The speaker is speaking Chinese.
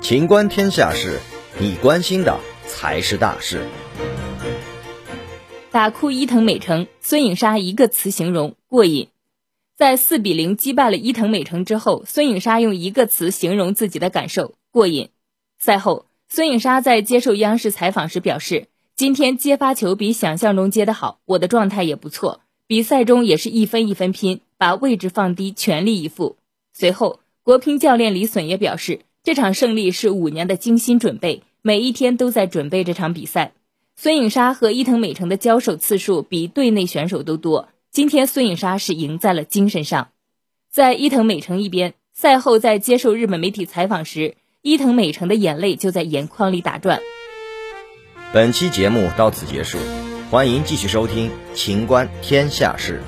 情观天下事，你关心的才是大事。打哭伊藤美诚，孙颖莎一个词形容过瘾。在四比零击败了伊藤美诚之后，孙颖莎用一个词形容自己的感受：过瘾。赛后，孙颖莎在接受央视采访时表示：“今天接发球比想象中接得好，我的状态也不错。比赛中也是一分一分拼，把位置放低，全力以赴。”随后，国乒教练李隼也表示。这场胜利是五年的精心准备，每一天都在准备这场比赛。孙颖莎和伊藤美诚的交手次数比队内选手都多。今天孙颖莎是赢在了精神上。在伊藤美诚一边，赛后在接受日本媒体采访时，伊藤美诚的眼泪就在眼眶里打转。本期节目到此结束，欢迎继续收听《情观天下事》。